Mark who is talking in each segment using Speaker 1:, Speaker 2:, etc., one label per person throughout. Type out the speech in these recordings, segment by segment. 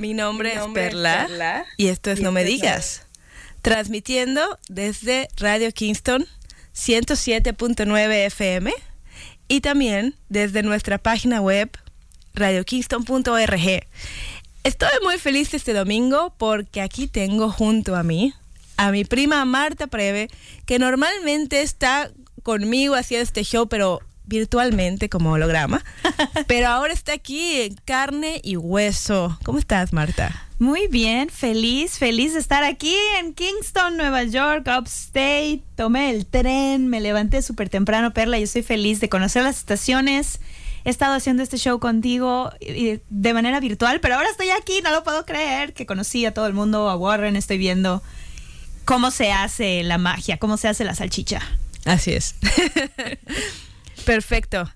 Speaker 1: Mi nombre, es, Perla, y esto es No Me Digas. Transmitiendo desde Radio Kingston 107.9 FM y también desde nuestra página web radiokingston.org. Estoy muy feliz este domingo porque aquí tengo junto a mí a mi prima Marta Preve, que normalmente está conmigo haciendo este show, pero virtualmente como holograma. pero ahora está aquí en carne y hueso. ¿Cómo estás, Marta?
Speaker 2: Muy bien, feliz, feliz de estar aquí en Kingston, Nueva York, upstate. Tomé el tren, me levanté súper temprano, Perla, y estoy feliz de conocer las estaciones. He estado haciendo este show contigo de manera virtual, pero ahora estoy aquí, no lo puedo creer, que conocí a todo el mundo, a Warren, estoy viendo cómo se hace la magia, cómo se hace la salchicha.
Speaker 1: Así es. Perfecto.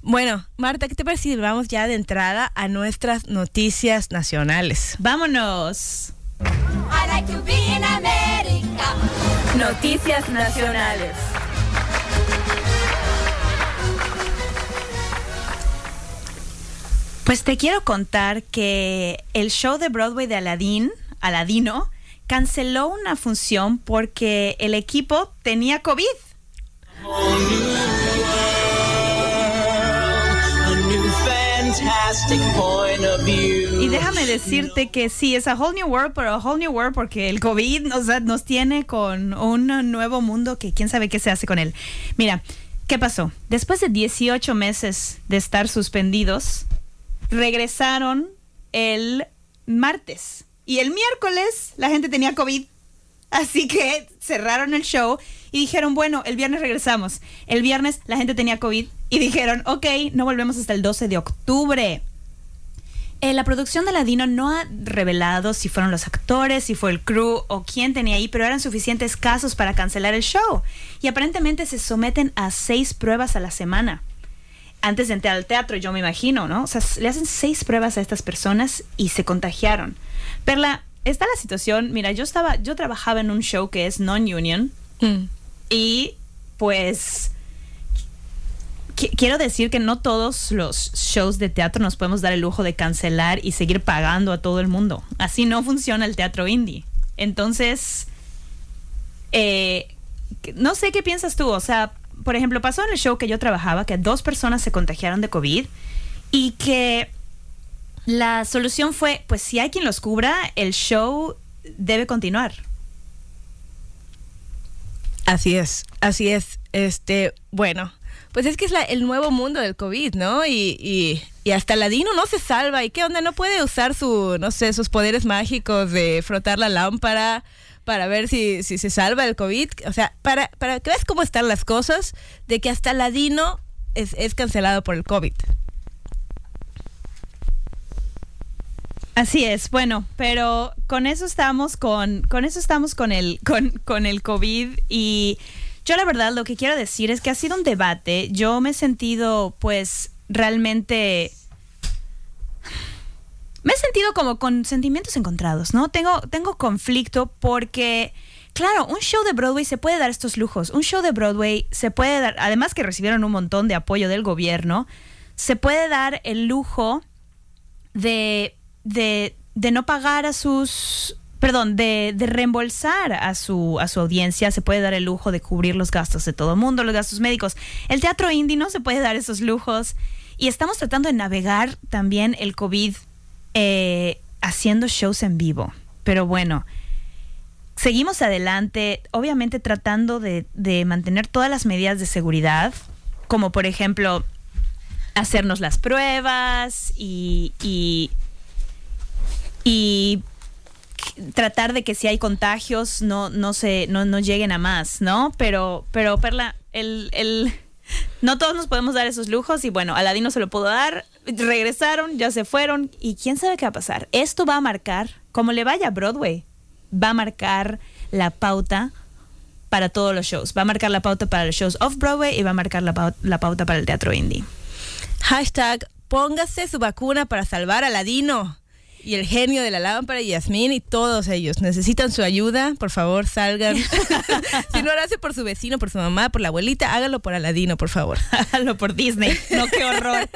Speaker 1: Bueno, Marta, ¿qué te parece si vamos ya de entrada a nuestras noticias nacionales?
Speaker 2: Vámonos.
Speaker 3: I like to be in America.
Speaker 1: Noticias nacionales.
Speaker 2: Pues te quiero contar que el show de Broadway de Aladdin, Aladino, canceló una función porque el equipo tenía COVID.
Speaker 4: A fantastic point of view.
Speaker 2: Y déjame decirte que sí, es a whole new world, pero a whole new world porque el COVID nos, nos tiene con un nuevo mundo que quién sabe qué se hace con él. Mira, ¿qué pasó? Después de 18 meses de estar suspendidos, regresaron el martes. Y el miércoles la gente tenía COVID. Así que cerraron el show y dijeron, bueno, el viernes regresamos. El viernes la gente tenía COVID y dijeron, ok, no volvemos hasta el 12 de octubre. Eh, la producción de Ladino no ha revelado si fueron los actores, si fue el crew o quién tenía ahí, pero eran suficientes casos para cancelar el show. Y aparentemente se someten a seis pruebas a la semana. Antes de entrar al teatro, yo me imagino, ¿no? O sea, le hacen seis pruebas a estas personas y se contagiaron. Perla, está la situación, mira, yo estaba, yo trabajaba en un show que es non-union
Speaker 1: Mm.
Speaker 2: y pues quiero decir que no todos los shows de teatro nos podemos dar el lujo de cancelar y seguir pagando a todo el mundo. Así no funciona el teatro indie. Entonces, eh, no sé qué piensas tú. O sea, por ejemplo, pasó en el show que yo trabajaba que dos personas se contagiaron de COVID y que la solución fue, pues si hay quien los cubra, el show debe continuar.
Speaker 1: Así es, así es. Este, bueno, pues es que es el nuevo mundo del COVID, ¿no? Y, y, y hasta Ladino no se salva. ¿Y qué onda? No puede usar su, no sé, sus poderes mágicos de frotar la lámpara para ver si, si se salva el COVID. O sea, para, para que veas cómo están las cosas, de que hasta Ladino es, es cancelado por el COVID.
Speaker 2: Así es, bueno, pero con eso estamos con, con eso estamos con el, con, con el COVID y yo la verdad lo que quiero decir es que ha sido un debate. Yo me he sentido pues realmente me he sentido como con sentimientos encontrados, ¿no? Tengo, tengo conflicto porque, claro, un show de Broadway se puede dar estos lujos. Un show de Broadway se puede dar, además que recibieron un montón de apoyo del gobierno, se puede dar el lujo de, de, de no pagar a sus perdón, de, reembolsar a su, a su audiencia, se puede dar el lujo de cubrir los gastos de todo el mundo, los gastos médicos. El teatro indie no se puede dar esos lujos y estamos tratando de navegar también el COVID eh, haciendo shows en vivo. Pero bueno, seguimos adelante, obviamente tratando de, de mantener todas las medidas de seguridad, como por ejemplo hacernos las pruebas y, y tratar de que si hay contagios no, no se no, no lleguen a más, ¿no? Pero, pero Perla, el, el No todos nos podemos dar esos lujos y bueno, Aladino se lo pudo dar, regresaron, ya se fueron y quién sabe qué va a pasar. Esto va a marcar, como le vaya a Broadway, va a marcar la pauta para todos los shows. Va a marcar la pauta para los shows off-Broadway y va a marcar la, pau- la pauta para el teatro indie.
Speaker 1: Hashtag, póngase su vacuna para salvar a Ladino. Y el genio de la lámpara y Yasmín y todos ellos necesitan su ayuda. Por favor, salgan. si no lo hace por su vecino, por su mamá, por la abuelita, hágalo por Aladino, por favor.
Speaker 2: Hágalo por Disney. No, qué horror.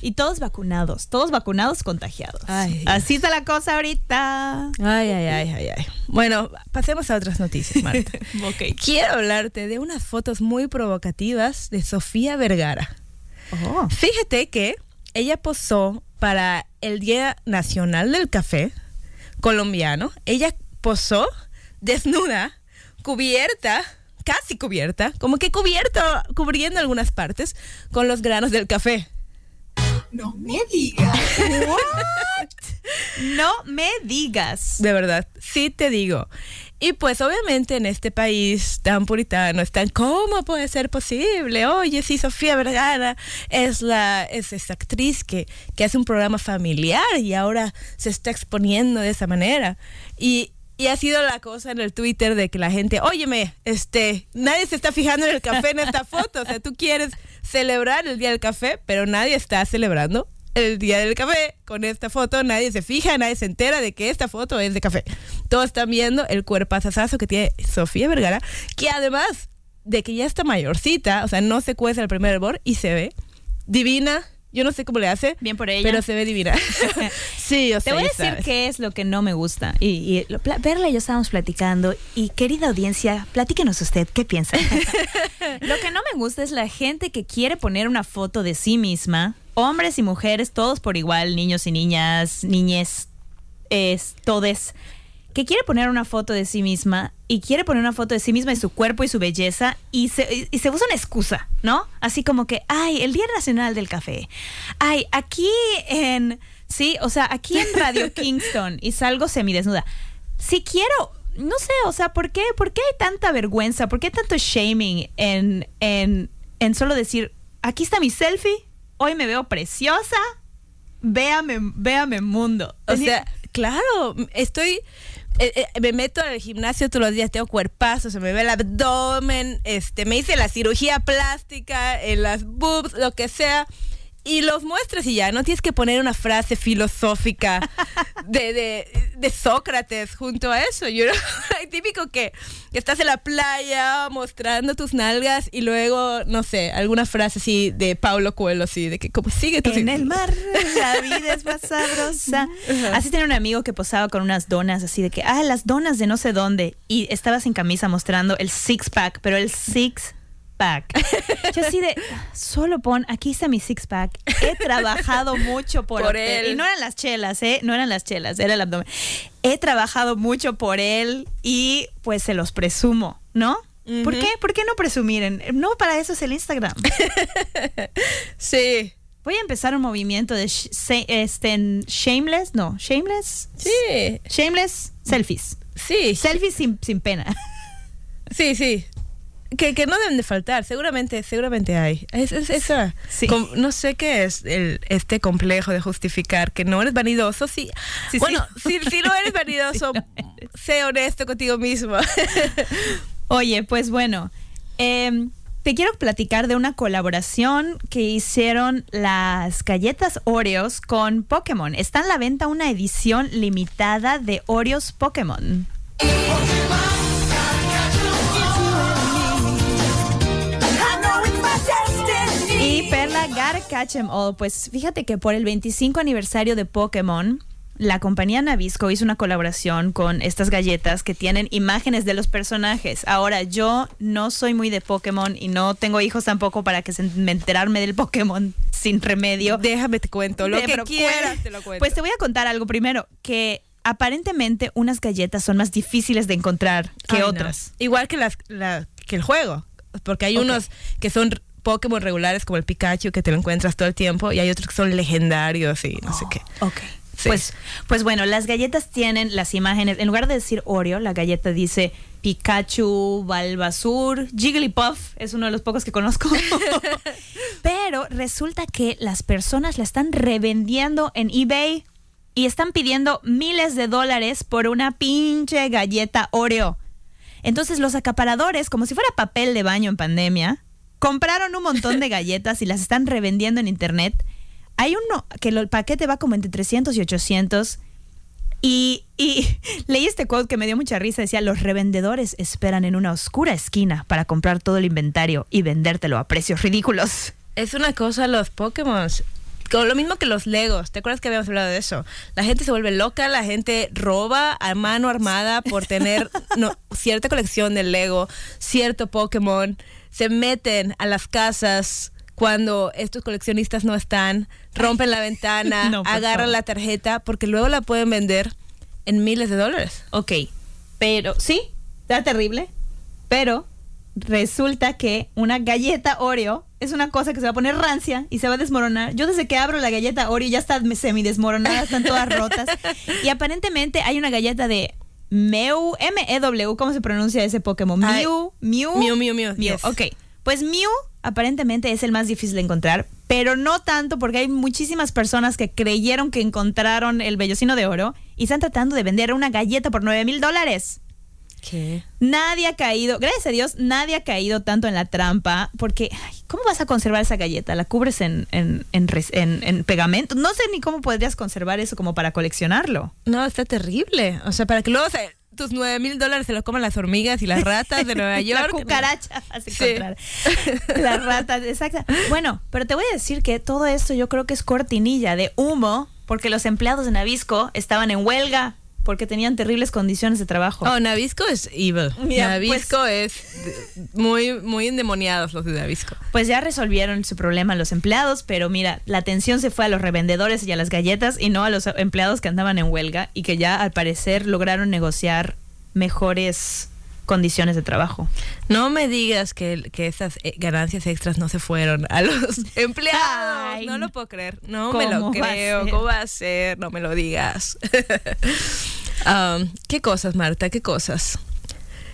Speaker 2: y todos vacunados, todos vacunados, contagiados.
Speaker 1: Ay.
Speaker 2: Así está la cosa ahorita.
Speaker 1: Ay, ay, ay, ay, ay. Bueno, pasemos a otras noticias, Marta.
Speaker 2: Ok.
Speaker 1: Quiero hablarte de unas fotos muy provocativas de Sofía Vergara.
Speaker 2: Oh.
Speaker 1: Fíjate que ella posó para el Día Nacional del Café colombiano. Ella posó desnuda, cubierta, casi cubierta, como que cubierta, cubriendo algunas partes con los granos del café.
Speaker 4: No me digas.
Speaker 2: No me digas.
Speaker 1: De verdad, sí te digo. Y pues obviamente en este país tan puritano están, ¿cómo puede ser posible? Oye, sí, Sofía Vergara es la es esa actriz que, que hace un programa familiar y ahora se está exponiendo de esa manera. Y, y ha sido la cosa en el Twitter de que la gente, óyeme, este, nadie se está fijando en el café en esta foto. O sea, tú quieres celebrar el Día del Café, pero nadie está celebrando el día del café con esta foto nadie se fija nadie se entera de que esta foto es de café todos están viendo el cuerpazazazo que tiene Sofía Vergara que además de que ya está mayorcita o sea no se cuece el primer hervor y se ve divina yo no sé cómo le hace
Speaker 2: Bien por ella.
Speaker 1: pero se ve divina sí o
Speaker 2: Te
Speaker 1: sea
Speaker 2: voy a decir
Speaker 1: sabes.
Speaker 2: qué es lo que no me gusta. Y, y lo- Perla y yo estábamos platicando. Y querida audiencia, platíquenos usted, ¿qué piensa? lo que no me gusta es la gente que quiere poner una foto de sí misma. Hombres y mujeres, todos por igual, niños y niñas, niñez, es, todes. Que quiere poner una foto de sí misma y quiere poner una foto de sí misma y su cuerpo y su belleza y se, y- se usa una excusa, ¿no? Así como que, ay, el Día Nacional del Café. Ay, aquí en, sí, o sea, aquí en Radio Kingston y salgo semidesnuda. Si quiero, no sé, o sea, ¿por qué, por qué hay tanta vergüenza? ¿Por qué tanto shaming en, en, en solo decir, aquí está mi selfie, hoy me veo preciosa, véame, véame mundo?
Speaker 1: o sea claro estoy eh, eh, me meto al gimnasio todos los días, tengo cuerpazo, se me ve el abdomen, este, me hice la cirugía plástica, en las boobs, lo que sea, y los muestras y ya, no tienes que poner una frase filosófica de, de, de Sócrates junto a eso. Yo, típico que, que estás en la playa mostrando tus nalgas y luego, no sé, alguna frase así de Paulo Coelho, así, de que como sigue tu
Speaker 2: En el mar la vida es más sabrosa. Así tenía un amigo que posaba con unas donas así de que, ah, las donas de no sé dónde. Y estaba sin camisa mostrando el six pack, pero el six pack. Yo así de, solo pon, aquí está mi six pack. He trabajado mucho por,
Speaker 1: él.
Speaker 2: Y no eran las chelas, ¿eh? No eran las chelas, era el abdomen. He trabajado mucho por él y pues se los presumo, ¿no? ¿Por qué? ¿Por qué no presumir? En- No, para eso es el Instagram.
Speaker 1: Sí.
Speaker 2: Voy a empezar un movimiento de sh- este, en shameless, no, shameless,
Speaker 1: Sí,
Speaker 2: shameless selfies.
Speaker 1: sí,
Speaker 2: Selfies sin, sin pena.
Speaker 1: Sí, sí. Que, que no deben de faltar, seguramente, seguramente hay. Es, es- esa,
Speaker 2: Sí.
Speaker 1: com- no sé qué es el, este complejo de justificar que no eres vanidoso. Sí,
Speaker 2: Sí,
Speaker 1: bueno,
Speaker 2: sí.
Speaker 1: Si, si no eres vanidoso,
Speaker 2: Sí, no
Speaker 1: sé honesto contigo mismo.
Speaker 2: Oye, pues bueno, em, te quiero platicar de una colaboración que hicieron las galletas Oreos con Pokémon. Está en la venta una edición limitada de Oreos Pokémon. Y Perla Gotta Catch 'em All. Pues fíjate que por el 25 aniversario de Pokémon, la compañía Nabisco hizo una colaboración con estas galletas que tienen imágenes de los personajes. Ahora, yo no soy muy de Pokémon y no tengo hijos tampoco para que se me enterarme del Pokémon sin remedio.
Speaker 1: Déjame te cuento, lo
Speaker 2: De-
Speaker 1: que quieras te lo cuento.
Speaker 2: Pues te voy a contar algo primero, que aparentemente unas galletas son más difíciles de encontrar que
Speaker 1: Ay, no.
Speaker 2: otras.
Speaker 1: Igual que, las, la- que el juego, porque hay unos que son Pokémon regulares como el Pikachu que te lo encuentras todo el tiempo y hay otros que son legendarios y no sé qué.
Speaker 2: Ok.
Speaker 1: Sí.
Speaker 2: Pues, pues bueno, las galletas tienen las imágenes. En lugar de decir Oreo, la galleta dice Pikachu, Balbasur, Jigglypuff, es uno de los pocos que conozco. Pero resulta que las personas la están revendiendo en eBay y están pidiendo miles de dólares por una pinche galleta Oreo. Entonces los acaparadores, como si fuera papel de baño en pandemia, compraron un montón de galletas y las están revendiendo en internet. Hay uno que el paquete va como entre 300 y 800. Y, y leí este quote que me dio mucha risa. Decía, los revendedores esperan en una oscura esquina para comprar todo el inventario y vendértelo a precios ridículos.
Speaker 1: Es una cosa los Pokémon. Con lo mismo que los Legos. ¿Te acuerdas que habíamos hablado de eso? La gente se vuelve loca, la gente roba a mano armada por tener no, cierta colección de Lego, cierto Pokémon. Se meten a las casas cuando estos coleccionistas no están, rompen la ventana,
Speaker 2: No,
Speaker 1: agarran
Speaker 2: favor.
Speaker 1: la tarjeta, porque luego la pueden vender en miles de dólares.
Speaker 2: Ok, pero sí, está terrible, pero resulta que una galleta Oreo es una cosa que se va a poner rancia y se va a desmoronar. Yo desde que abro la galleta Oreo ya está semi desmoronada, están todas rotas. Y aparentemente hay una galleta de Mew, M-E-W, ¿cómo se pronuncia ese Pokémon? Mew, Mew.
Speaker 1: Mew, Mew, Mew, yes.
Speaker 2: Ok, pues Mew aparentemente es el más difícil de encontrar, pero no tanto porque hay muchísimas personas que creyeron que encontraron el vellocino de oro y están tratando de vender una galleta por 9 mil dólares.
Speaker 1: ¿Qué?
Speaker 2: Nadie ha caído, gracias a Dios, nadie ha caído tanto en la trampa, porque ay, ¿cómo vas a conservar esa galleta? ¿La cubres en, en, en res- en- en pegamento? No sé ni cómo podrías conservar eso como para coleccionarlo.
Speaker 1: No, está terrible. O sea, para que luego se- tus 9 mil dólares se los coman las hormigas y las ratas de Nueva York.
Speaker 2: La cucaracha vas a
Speaker 1: Sí.
Speaker 2: Las ratas, exacto. Bueno, pero te voy a decir que todo esto yo creo que es cortinilla de humo, porque los empleados de Navisco estaban en huelga porque tenían terribles condiciones de trabajo.
Speaker 1: Oh, Navisco es evil.
Speaker 2: Mira,
Speaker 1: Navisco es de- muy, muy endemoniados los de Navisco.
Speaker 2: Pues ya resolvieron su problema los empleados, pero mira, la atención se fue a los revendedores y a las galletas y no a los empleados que andaban en huelga y que ya al parecer lograron negociar mejores condiciones de trabajo.
Speaker 1: No me digas que, que esas eh, ganancias extras no se fueron a los empleados.
Speaker 2: Ay,
Speaker 1: no lo puedo creer. No me lo
Speaker 2: ¿cómo va a
Speaker 1: creo. ¿Cómo va a ser? No me lo digas. Um, ¿Qué cosas, Marta? ¿Qué cosas?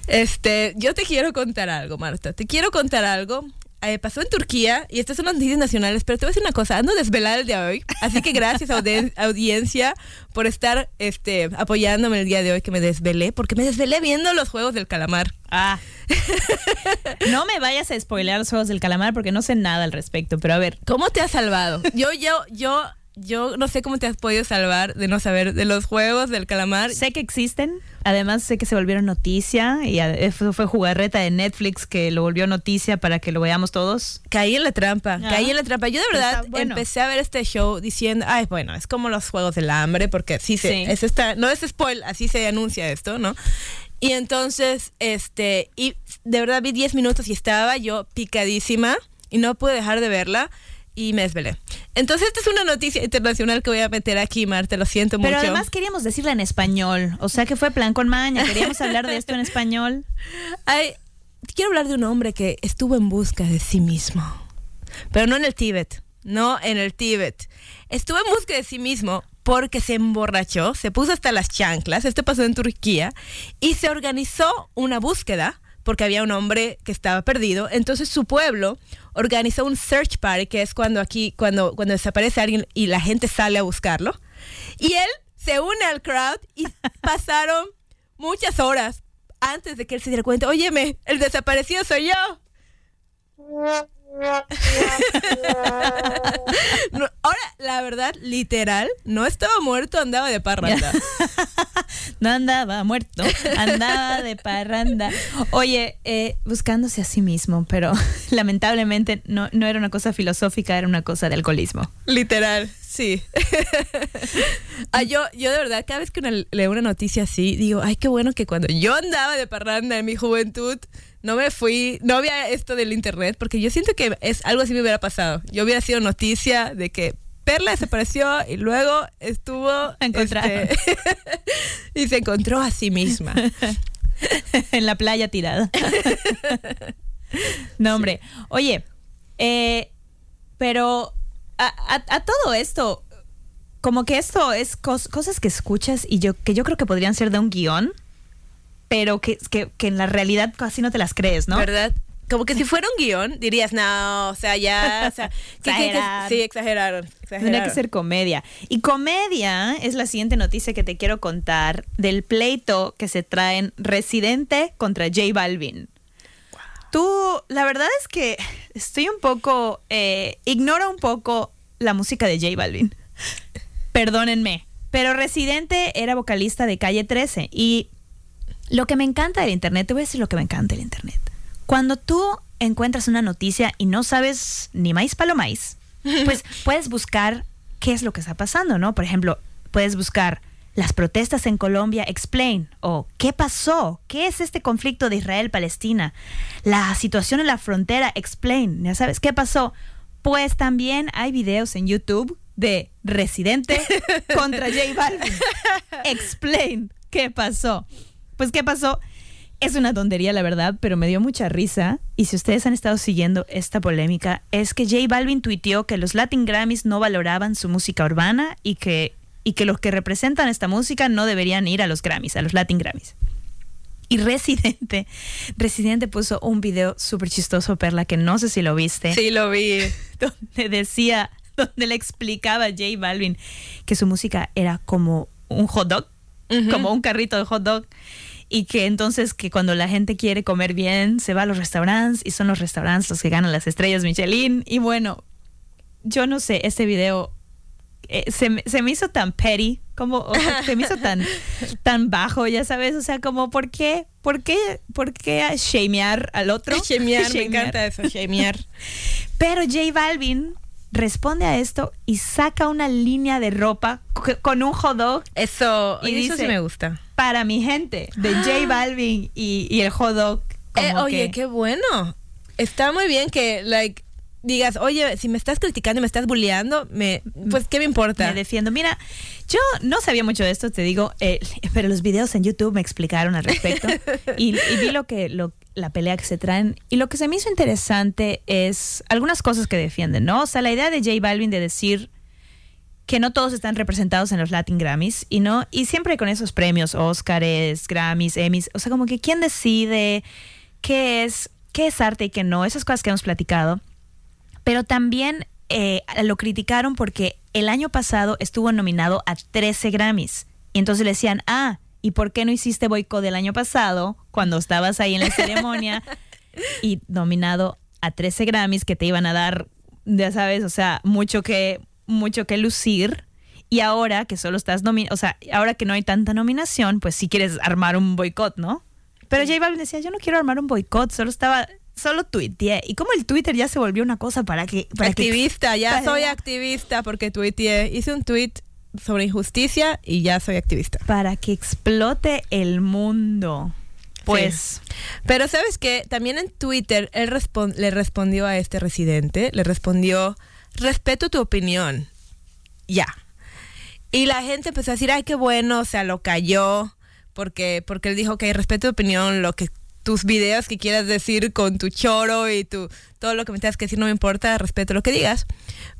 Speaker 1: Este, yo te quiero contar algo, Marta. Te quiero contar algo. Eh, pasó en Turquía y estas son las noticias nacionales, pero te voy a decir una cosa, ando desvelada el día de hoy, así que gracias audi- audiencia por estar este, apoyándome el día de hoy que me desvelé, porque me desvelé viendo los Juegos del Calamar.
Speaker 2: Ah. no me vayas a spoilear los juegos del calamar porque no sé nada al respecto, pero a ver.
Speaker 1: ¿Cómo te has salvado? Yo, yo, yo, yo no sé cómo te has podido salvar de no saber de los Juegos del Calamar.
Speaker 2: Sé que existen, además sé que se volvieron noticia y eso fue jugarreta de Netflix que lo volvió noticia para que lo veamos todos.
Speaker 1: Caí en la trampa,
Speaker 2: Ah.
Speaker 1: caí en la trampa. Yo de verdad
Speaker 2: bueno.
Speaker 1: empecé a ver este show diciendo, ay, bueno, es como los Juegos del Hambre, porque sí se,
Speaker 2: Sí.
Speaker 1: es esta, no es spoil, así se anuncia esto, ¿no? Y entonces, este, y de verdad vi 10 minutos y estaba yo picadísima y no pude dejar de verla y me desvelé. Entonces, esta es una noticia internacional que voy a meter aquí, Marta, lo siento
Speaker 2: Pero
Speaker 1: mucho.
Speaker 2: además queríamos decirla en español, o sea que fue plan con maña, queríamos hablar de esto en español.
Speaker 1: Ay, quiero hablar de un hombre que estuvo en busca de sí mismo. Pero no en el Tíbet. No en el Tíbet. Estuvo en busca de sí mismo porque se emborrachó, se puso hasta las chanclas. Esto pasó en Turquía. Y se organizó una búsqueda porque había un hombre que estaba perdido. Entonces su pueblo organizó un search party, que es cuando aquí, cuando, cuando desaparece alguien y la gente sale a buscarlo. Y él se une al crowd y pasaron muchas horas antes de que él se diera cuenta, óyeme, el desaparecido soy yo. No, ahora, la verdad, literal, no estaba muerto, andaba de parranda.
Speaker 2: No andaba muerto, andaba de parranda. Oye, eh, buscándose a sí mismo, pero lamentablemente no, no era una cosa filosófica, era una cosa de alcoholismo.
Speaker 1: Literal, sí. Ah, yo, yo de verdad, cada vez que una- leo una noticia así, digo, ay, qué bueno que cuando yo andaba de parranda en mi juventud, no me fui, no había esto del internet, porque yo siento que es algo así me hubiera pasado. Yo hubiera sido noticia de que Perla desapareció y luego estuvo este, y se encontró a sí misma.
Speaker 2: en la playa tirada. no, hombre. Oye, eh, pero a, a- a todo esto, como que esto es cos- cosas que escuchas y yo que yo creo que podrían ser de un guion, pero que, que, que en la realidad casi no te las crees, ¿no?
Speaker 1: ¿Verdad? Como que si fuera un guion, dirías, no, o sea, ya, o sea, ¿qué- qué- qué-
Speaker 2: Exageraron.
Speaker 1: sí, exageraron, exageraron.
Speaker 2: Tendría que ser comedia. Y comedia es la siguiente noticia que te quiero contar del pleito que se traen Residente contra J Balvin. Tú, la verdad es que estoy un poco, eh, ignora un poco la música de J Balvin. Perdónenme, pero Residente era vocalista de Calle 13 y lo que me encanta del Internet, te voy a decir lo que me encanta del Internet. Cuando tú encuentras una noticia y no sabes ni maíz palo maíz, pues puedes buscar qué es lo que está pasando, ¿no? Por ejemplo, puedes buscar las protestas en Colombia explain o qué pasó, qué es este conflicto de Israel-Palestina, la situación en la frontera explain, ya sabes qué pasó. Pues también hay videos en YouTube de Residente contra J Balvin. Explain qué pasó. Pues qué pasó. Es una tontería, la verdad, pero me dio mucha risa. Y si ustedes han estado siguiendo esta polémica, es que J Balvin tuiteó que los Latin Grammys no valoraban su música urbana y que, y que los que representan esta música no deberían ir a los Grammys, a los Latin Grammys. Y Residente, Residente puso un video súper chistoso, Perla, que no sé si lo viste
Speaker 1: Sí, lo vi.
Speaker 2: donde decía, donde le explicaba a J Balvin que su música era como un hot dog, como un carrito de hot dog. Y que entonces que cuando la gente quiere comer bien, se va a los restaurantes y son los restaurantes los que ganan las estrellas Michelin. Y bueno, yo no sé, este video eh, se, me- se me hizo tan petty, como o sea, se me hizo tan, tan bajo, ya sabes, o sea, como ¿por qué? ¿Por qué? ¿Por qué a shamear al otro?
Speaker 1: Shamear, me encanta eso, shamear.
Speaker 2: Pero J Balvin responde a esto y saca una línea de ropa co- con un hot dog
Speaker 1: Eso,
Speaker 2: Y
Speaker 1: y eso sí
Speaker 2: dice-
Speaker 1: me gusta.
Speaker 2: Para mi gente de J Balvin y, y el hot dog.
Speaker 1: Eh, oye,
Speaker 2: que-
Speaker 1: qué bueno. Está muy bien que, like, digas, oye, si me estás criticando y me estás bulleando, me, pues, ¿qué me importa?
Speaker 2: me defiendo. Mira, yo no sabía mucho de esto, te digo, eh, pero los videos en YouTube me explicaron al respecto y, y vi lo que lo, la pelea que se traen y lo que se me hizo interesante es algunas cosas que defienden, ¿no? O sea, la idea de J Balvin de decir que no todos están representados en los Latin Grammys y no y siempre con esos premios Oscars, Grammys, Emmys, o sea, como que quién decide qué es qué es arte y qué no, esas cosas que hemos platicado pero también eh, lo criticaron porque el año pasado estuvo nominado a 13 Grammys. Y entonces le decían, ah, ¿y por qué no hiciste boicot del año pasado cuando estabas ahí en la ceremonia y nominado a 13 Grammys que te iban a dar, ya sabes, o sea, mucho que, mucho que lucir? Y ahora que solo estás nominado, o sea, ahora que no hay tanta nominación, pues si quieres armar un boicot, ¿no? Pero J Balvin decía, yo no quiero armar un boicot, solo estaba, solo tuiteé. Y como el Twitter ya se volvió una cosa para que... Para que-
Speaker 1: activista, ya
Speaker 2: para-
Speaker 1: soy activista porque tuiteé, hice un tweet sobre injusticia y ya soy activista.
Speaker 2: para que explote el mundo. Pues,
Speaker 1: Pero sabes que también en Twitter él respon- le respondió a este residente, le respondió, respeto tu opinión, ya. Y la gente empezó a decir, ay, qué bueno, o sea, lo cayó, porque, porque él dijo que respeto tu opinión, lo que tus videos que quieras decir con tu choro y tu todo lo que me tengas que decir no me importa, respeto lo que digas.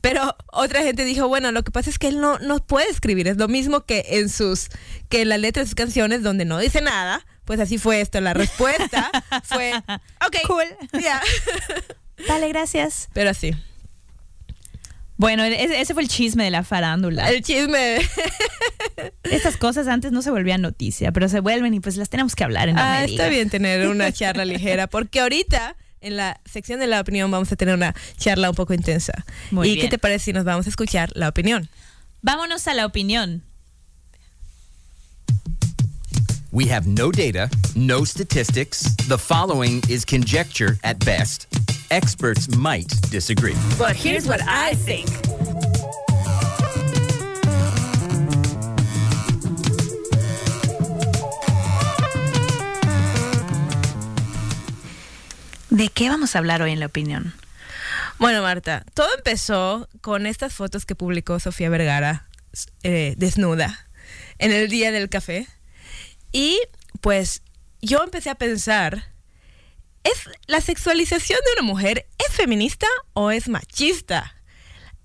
Speaker 1: Pero otra gente dijo, bueno, lo que pasa es que él no, no puede escribir, es lo mismo que en sus, que en la letra de sus canciones donde no dice nada, pues así fue esto, la respuesta fue, ok,
Speaker 2: Cool.
Speaker 1: ya.
Speaker 2: vale, gracias.
Speaker 1: Pero así,
Speaker 2: Bueno, ese, ese fue el chisme de la farándula.
Speaker 1: el chisme.
Speaker 2: Estas cosas antes no se volvían noticia, pero se vuelven y pues las tenemos que hablar en la
Speaker 1: Ah, está bien tener una charla ligera, porque ahorita en la sección de la opinión vamos a tener una charla un poco intensa.
Speaker 2: Muy
Speaker 1: ¿Y
Speaker 2: bien.
Speaker 1: qué te parece si nos vamos a escuchar la opinión?
Speaker 2: Vámonos a la opinión.
Speaker 5: We have no data, no statistics. The following is conjecture at best. Experts might disagree.
Speaker 6: But here's what I think.
Speaker 2: ¿De qué vamos a hablar hoy en la opinión?
Speaker 1: Bueno, Marta, todo empezó con estas fotos que publicó Sofía Vergara eh, desnuda en el día del café. Y pues yo empecé a pensar, ¿es la sexualización de una mujer es feminista o es machista?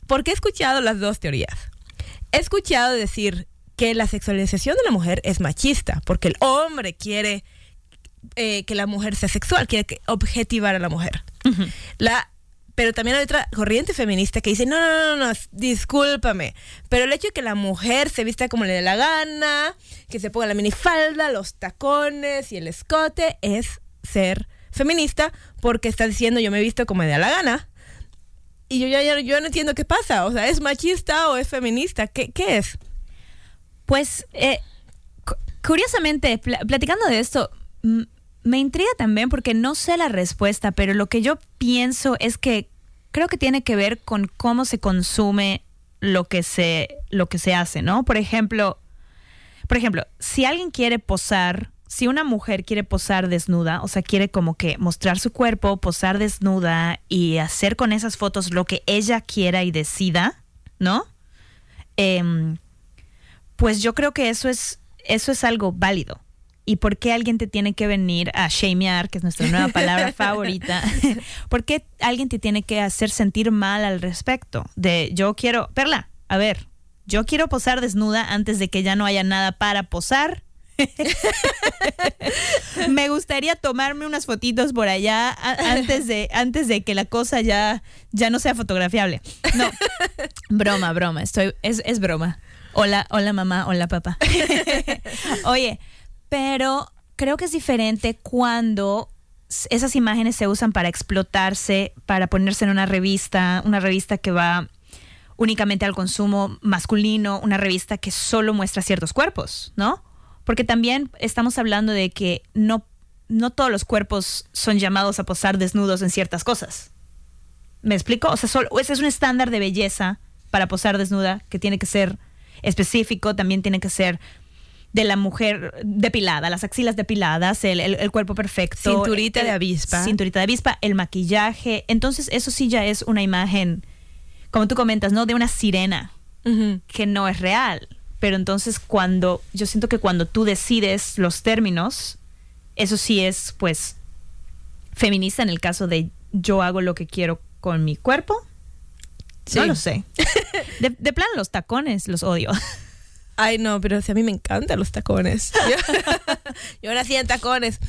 Speaker 1: Porque he escuchado las dos teorías. he escuchado decir que la sexualización de la mujer es machista, porque el hombre quiere eh, que la mujer sea sexual, quiere que- objetivar a la mujer. La, pero también hay otra corriente feminista que dice, no, no, no, no, discúlpame, pero el hecho de que la mujer se vista como le dé la gana, que se ponga la minifalda, los tacones y el escote, es ser feminista porque está diciendo yo me he visto como me da la gana. Y yo ya, ya- yo no entiendo qué pasa, o sea, ¿es machista o es feminista? ¿Qué, qué es?
Speaker 2: Pues, eh, cu- curiosamente, pla- platicando de esto, me intriga también porque no sé la respuesta, pero lo que yo pienso es que creo que tiene que ver con cómo se consume lo que se, lo que se hace, ¿no? Por ejemplo, por ejemplo, si alguien quiere posar, si una mujer quiere posar desnuda, o sea, quiere como que mostrar su cuerpo, posar desnuda y hacer con esas fotos lo que ella quiera y decida, ¿no? Em, pues yo creo que eso es, eso es algo válido. ¿Y por qué alguien te tiene que venir a shamear, que es nuestra nueva palabra favorita? ¿Por qué alguien te tiene que hacer sentir mal al respecto? De yo quiero, Perla, a ver, yo quiero posar desnuda antes de que ya no haya nada para posar. Me gustaría tomarme unas fotitos por allá antes de, antes de que la cosa ya, ya no sea fotografiable. No, broma, broma, estoy, es, es broma. Hola, hola mamá, hola papá. Oye, pero creo que es diferente cuando esas imágenes se usan para explotarse, para ponerse en una revista, una revista que va únicamente al consumo masculino, una revista que solo muestra ciertos cuerpos, ¿no? Porque también estamos hablando de que no, no todos los cuerpos son llamados a posar desnudos en ciertas cosas. ¿Me explico? O sea, solo, ese es un estándar de belleza para posar desnuda que tiene que ser específico, también tiene que ser de la mujer depilada, las axilas depiladas, el, el- el cuerpo perfecto.
Speaker 1: Cinturita
Speaker 2: el-
Speaker 1: de avispa.
Speaker 2: Cinturita de avispa, el maquillaje. Entonces, eso sí ya es una imagen, como tú comentas, ¿no? De una sirena que no es real. Pero entonces cuando, yo siento que cuando tú decides los términos, eso sí es pues feminista en el caso de yo hago lo que quiero con mi cuerpo. No
Speaker 1: Sí.
Speaker 2: lo sé. De, de plan los tacones los odio.
Speaker 1: Ay, no, pero si a mí me encantan los tacones. Yo, yo nací en tacones.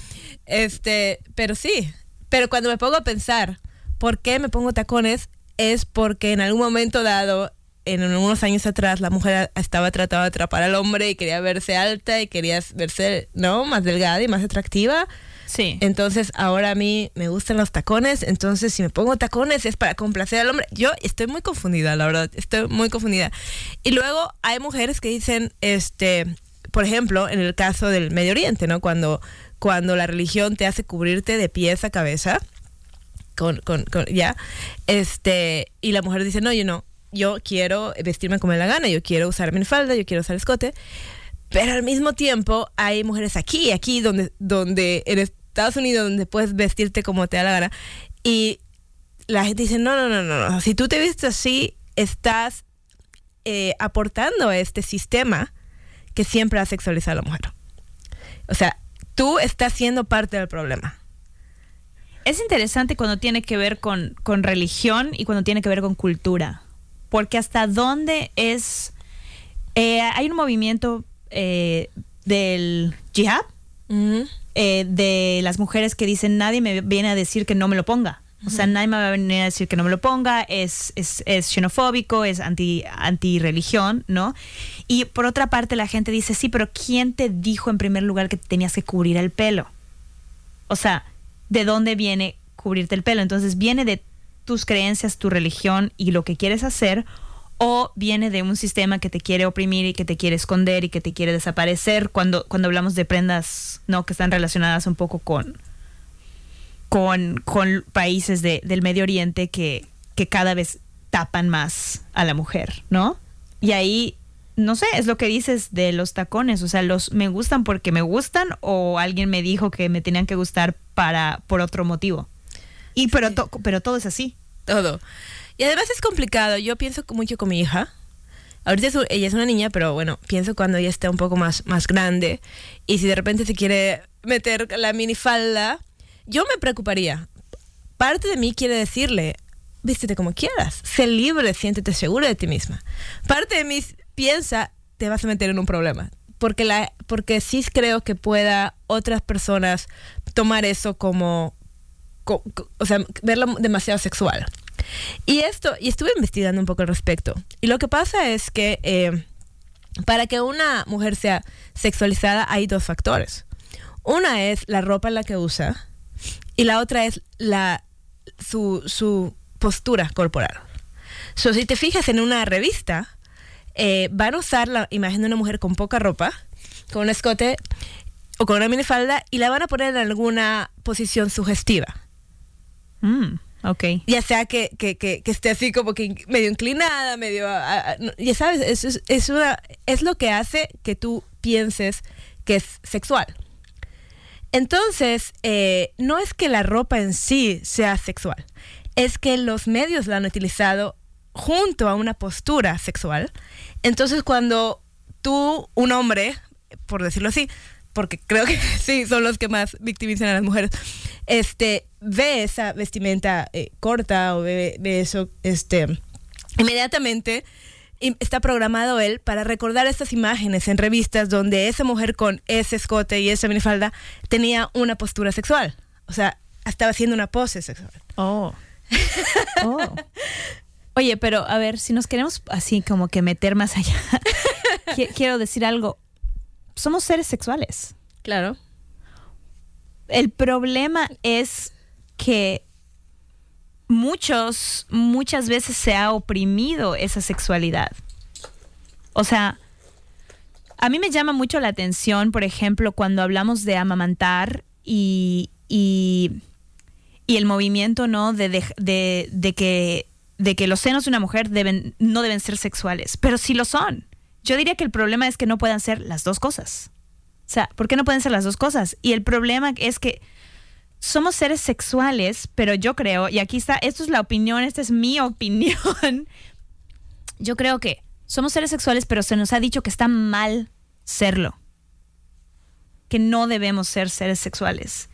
Speaker 1: Este, pero sí. Pero cuando me pongo a pensar, ¿por qué me pongo tacones? Es porque en algún momento dado, en unos años atrás, la mujer estaba tratando de atrapar al hombre y quería verse alta y quería verse, ¿no? Más delgada y más atractiva.
Speaker 2: Sí.
Speaker 1: Entonces ahora a mí me gustan los tacones, entonces si me pongo tacones es para complacer al hombre. Yo estoy muy confundida, la verdad, estoy muy confundida. Y luego hay mujeres que dicen, este, por ejemplo, en el caso del Medio Oriente, ¿no? Cuando, cuando la religión te hace cubrirte de pies a cabeza, con, con, con- ya, este, y la mujer dice, no, yo no, yo quiero vestirme como me la gana, yo quiero usar mi falda, yo quiero usar escote. Pero al mismo tiempo hay mujeres aquí, aquí donde, donde en Estados Unidos, donde puedes vestirte como te da la gana. Y la gente dice, no, no, no, no, no. Si tú te vistes así, estás eh, aportando a este sistema que siempre ha sexualizado a la mujer. O sea, tú estás siendo parte del problema.
Speaker 2: Es interesante cuando tiene que ver con, con religión y cuando tiene que ver con cultura. Porque hasta dónde es... eh, hay un movimiento eh, del jihad, eh, de las mujeres que dicen nadie me viene a decir que no me lo ponga. O sea, nadie me va a venir a decir que no me lo ponga, es, es, es xenofóbico, es anti, anti-religión, ¿no? Y por otra parte la gente dice, sí, pero ¿quién te dijo en primer lugar que te tenías que cubrir el pelo? O sea, ¿de dónde viene cubrirte el pelo? Entonces, ¿viene de tus creencias, tu religión y lo que quieres hacer? ¿O viene de un sistema que te quiere oprimir y que te quiere esconder y que te quiere desaparecer? Cuando, cuando hablamos de prendas, ¿no? Que están relacionadas un poco con, con, con países de- del Medio Oriente que, que cada vez tapan más a la mujer, ¿no? Y ahí, no sé, es lo que dices de los tacones, o sea, los me gustan porque me gustan o alguien me dijo que me tenían que gustar para por otro motivo. Y pero to- pero todo es así.
Speaker 1: todo. Y además es complicado. Yo pienso mucho con mi hija. Ahorita es ella es una niña, pero bueno, pienso cuando ella está un poco más, más grande y si de repente se quiere meter la minifalda, yo me preocuparía. Parte de mí quiere decirle, vístete como quieras, sé libre, siéntete segura de ti misma. Parte de mí piensa, te vas a meter en un problema. Porque, la, porque sí creo que pueda otras personas tomar eso como, co- co- o sea, verlo demasiado sexual. Y esto, y estuve investigando un poco al respecto. Y lo que pasa es que eh, para que una mujer sea sexualizada hay dos factores. Una es la ropa en la que usa y la otra es la, su, postura corporal. So, si te fijas en una revista, eh, van a usar la imagen de una mujer con poca ropa, con un escote o con una minifalda y la van a poner en alguna posición sugestiva.
Speaker 2: Mm, ok.
Speaker 1: Ya sea que, que, que, esté así como que medio inclinada, medio... ya sabes, es, es, es una, es lo que hace que tú pienses que es sexual. Entonces, eh, no es que la ropa en sí sea sexual, es que los medios la han utilizado junto a una postura sexual. Entonces, cuando tú, un hombre, por decirlo así, porque creo que sí, son los que más victimizan a las mujeres, este, ve esa vestimenta eh, corta o ve, ve eso, este, inmediatamente está programado él para recordar estas imágenes en revistas donde esa mujer con ese escote y esa minifalda tenía una postura sexual. O sea, estaba haciendo una pose sexual.
Speaker 2: Oh. Oh. Oye, pero a ver, si nos queremos así como que meter más allá, qui- quiero decir algo. Somos seres sexuales.
Speaker 1: Claro.
Speaker 2: El problema es que muchos, muchas veces se ha oprimido esa sexualidad. O sea, a mí me llama mucho la atención, por ejemplo, cuando hablamos de amamantar y, y, el movimiento, ¿no? De, de, de- de que, de que los senos de una mujer deben, no deben ser sexuales, pero sí lo son. Yo diría que el problema es que no puedan ser las dos cosas. O sea, ¿por qué no pueden ser las dos cosas? Y el problema es que somos seres sexuales, pero yo creo, y aquí está, esto es la opinión, esta es mi opinión. Yo creo que somos seres sexuales, pero se nos ha dicho que está mal serlo. Que no debemos ser seres sexuales.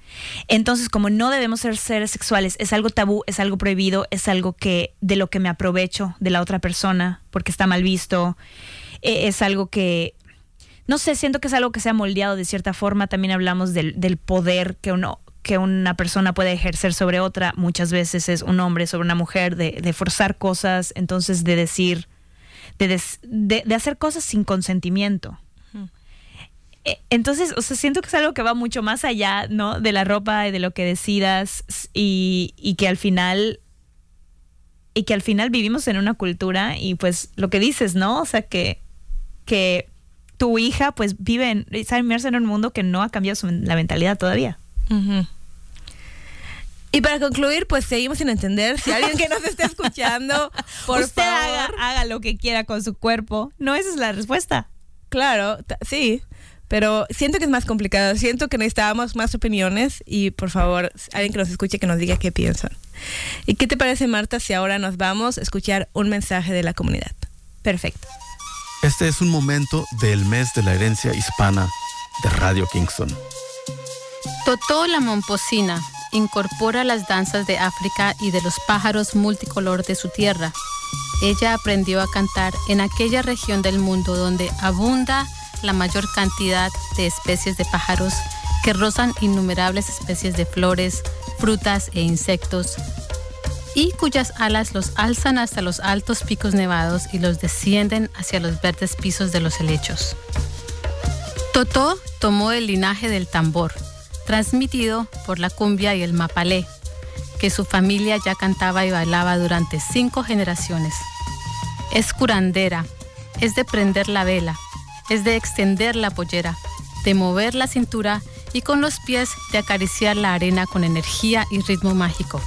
Speaker 2: Entonces, como no debemos ser seres sexuales, es algo tabú, es algo prohibido, es algo que de lo que me aprovecho de la otra persona porque está mal visto, eh, es algo que no sé, siento que es algo que se ha moldeado de cierta forma. También hablamos del, del poder que uno que una persona puede ejercer sobre otra. Muchas veces es un hombre sobre una mujer, de, de forzar cosas, entonces de decir, de, des- de, de hacer cosas sin consentimiento. Eh, Entonces, o sea, siento que es algo que va mucho más allá, ¿no? De la ropa y de lo que decidas y, y que al final y que al final vivimos en una cultura y pues lo que dices, ¿no? O sea, que, que tu hija pues vive en, está inmersa en un mundo que no ha cambiado su, la mentalidad todavía.
Speaker 1: Y para concluir, pues seguimos sin entender. Si alguien que nos está escuchando, por
Speaker 2: Usted
Speaker 1: favor.
Speaker 2: haga, haga lo que quiera con su cuerpo. No, esa es la respuesta.
Speaker 1: Claro, sí. Pero siento que es más complicado. Siento que necesitábamos más opiniones y por favor, alguien que nos escuche que nos diga qué piensan. ¿Y qué te parece, Marta, si ahora nos vamos a escuchar un mensaje de la comunidad?
Speaker 2: Perfecto.
Speaker 7: Este es un momento del mes de la herencia hispana de Radio Kingston.
Speaker 8: Totó la momposina incorpora las danzas de África y de los pájaros multicolor de su tierra. Ella aprendió a cantar en aquella región del mundo donde abunda la mayor cantidad de especies de pájaros que rozan innumerables especies de flores, frutas e insectos y cuyas alas los alzan hasta los altos picos nevados y los descienden hacia los verdes pisos de los helechos. Totó tomó el linaje del tambor, transmitido por la cumbia y el mapalé, que su familia ya cantaba y bailaba durante cinco generaciones. Es curandera, es de prender la vela, es de extender la pollera, de mover la cintura y con los pies de acariciar la arena con energía y ritmo mágico.